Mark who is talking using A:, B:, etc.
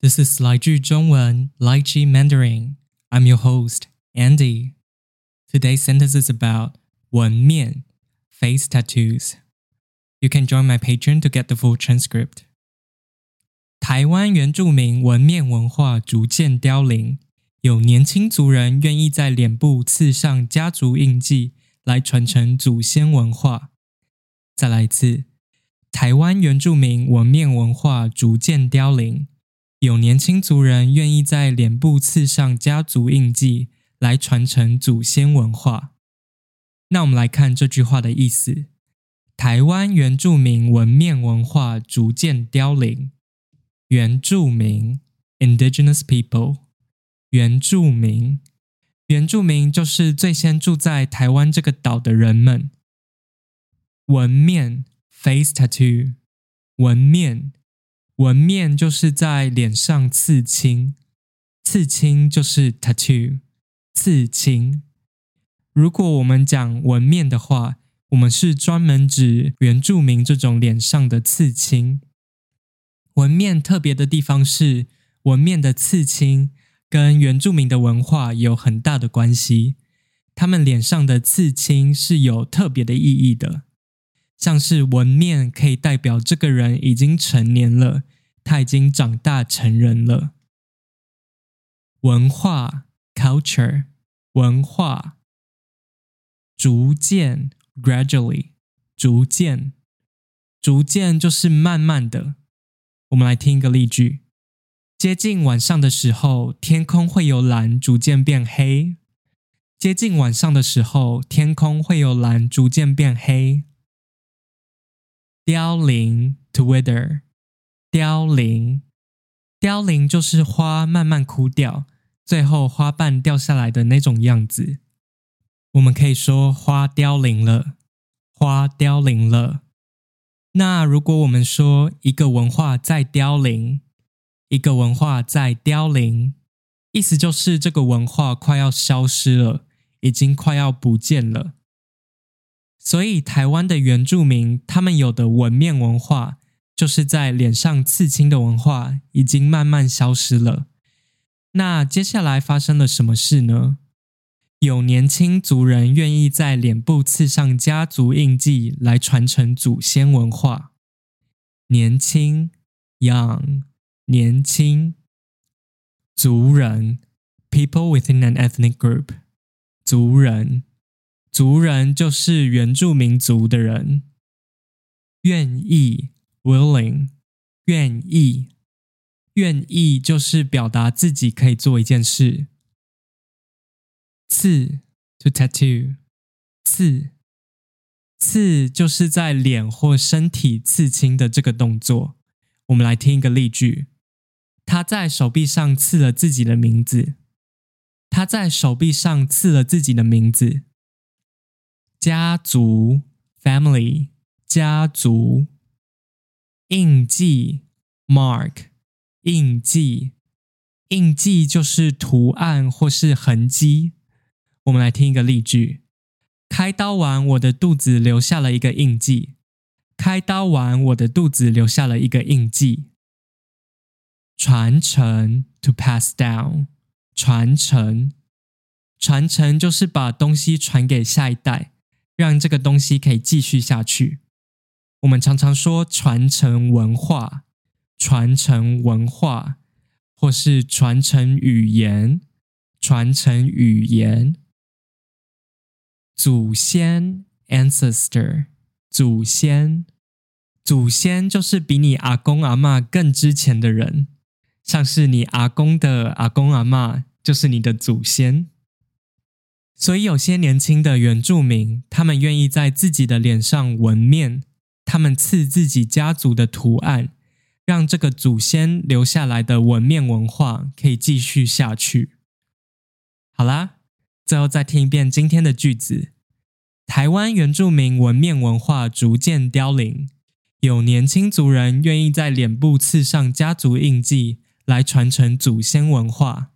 A: This is 来句中文 Lychee Mandarin. I'm your host, Andy. Today's sentence is about 纹面 face tattoos. You can join my Patreon to get the full transcript. 台湾原住民纹面文化逐渐凋零，有年轻族人愿意在脸部刺上家族印记，来传承祖先文化。再来一次，台湾原住民纹面文化逐渐凋零。 有年轻族人愿意在脸部刺上家族印记，来传承祖先文化。那我们来看这句话的意思：台湾原住民纹面文化逐渐凋零。原住民 （Indigenous people），原住民，原住民就是最先住在台湾这个岛的人们。纹面 （face tattoo），纹面。纹面就是在脸上刺青，刺青就是 tattoo，刺青。如果我们讲纹面的话，我们是专门指原住民这种脸上的刺青。纹面特别的地方是，纹面的刺青跟原住民的文化有很大的关系。他们脸上的刺青是有特别的意义的。像是纹面可以代表这个人已经成年了，他已经长大成人了。文化 （culture） 文化，逐渐 （gradually） 逐渐，逐渐就是慢慢的。我们来听一个例句：接近晚上的时候，天空会由蓝逐渐变黑。接近晚上的时候，天空会由蓝逐渐变黑。凋零 to wither，凋零，凋零就是花慢慢枯掉，最后花瓣掉下来的那种样子。我们可以说花凋零了，花凋零了。那如果我们说一个文化在凋零，一个文化在凋零，意思就是这个文化快要消失了，已经快要不见了。所以，台湾的原住民他们有的纹面文化，就是在脸上刺青的文化，已经慢慢消失了。那接下来发生了什么事呢？有年轻族人愿意在脸部刺上家族印记，来传承祖先文化。年轻，young，年轻族人，people within an ethnic group，族人。族人就是原住民族的人，愿意 （willing），愿意，愿意就是表达自己可以做一件事。刺 （to tattoo），刺，刺就是在脸或身体刺青的这个动作。我们来听一个例句：他在手臂上刺了自己的名字。他在手臂上刺了自己的名字。家族 （family） 家族印记 （mark） 印记印记就是图案或是痕迹。我们来听一个例句：开刀完，我的肚子留下了一个印记。开刀完，我的肚子留下了一个印记。传承 （to pass down） 传承传承就是把东西传给下一代。让这个东西可以继续下去。我们常常说传承文化、传承文化，或是传承语言、传承语言。祖先 （ancestor） 祖先，祖先就是比你阿公阿妈更之前的人，像是你阿公的阿公阿妈，就是你的祖先。所以，有些年轻的原住民，他们愿意在自己的脸上纹面，他们刺自己家族的图案，让这个祖先留下来的纹面文化可以继续下去。好啦，最后再听一遍今天的句子：台湾原住民纹面文化逐渐凋零，有年轻族人愿意在脸部刺上家族印记，来传承祖先文化。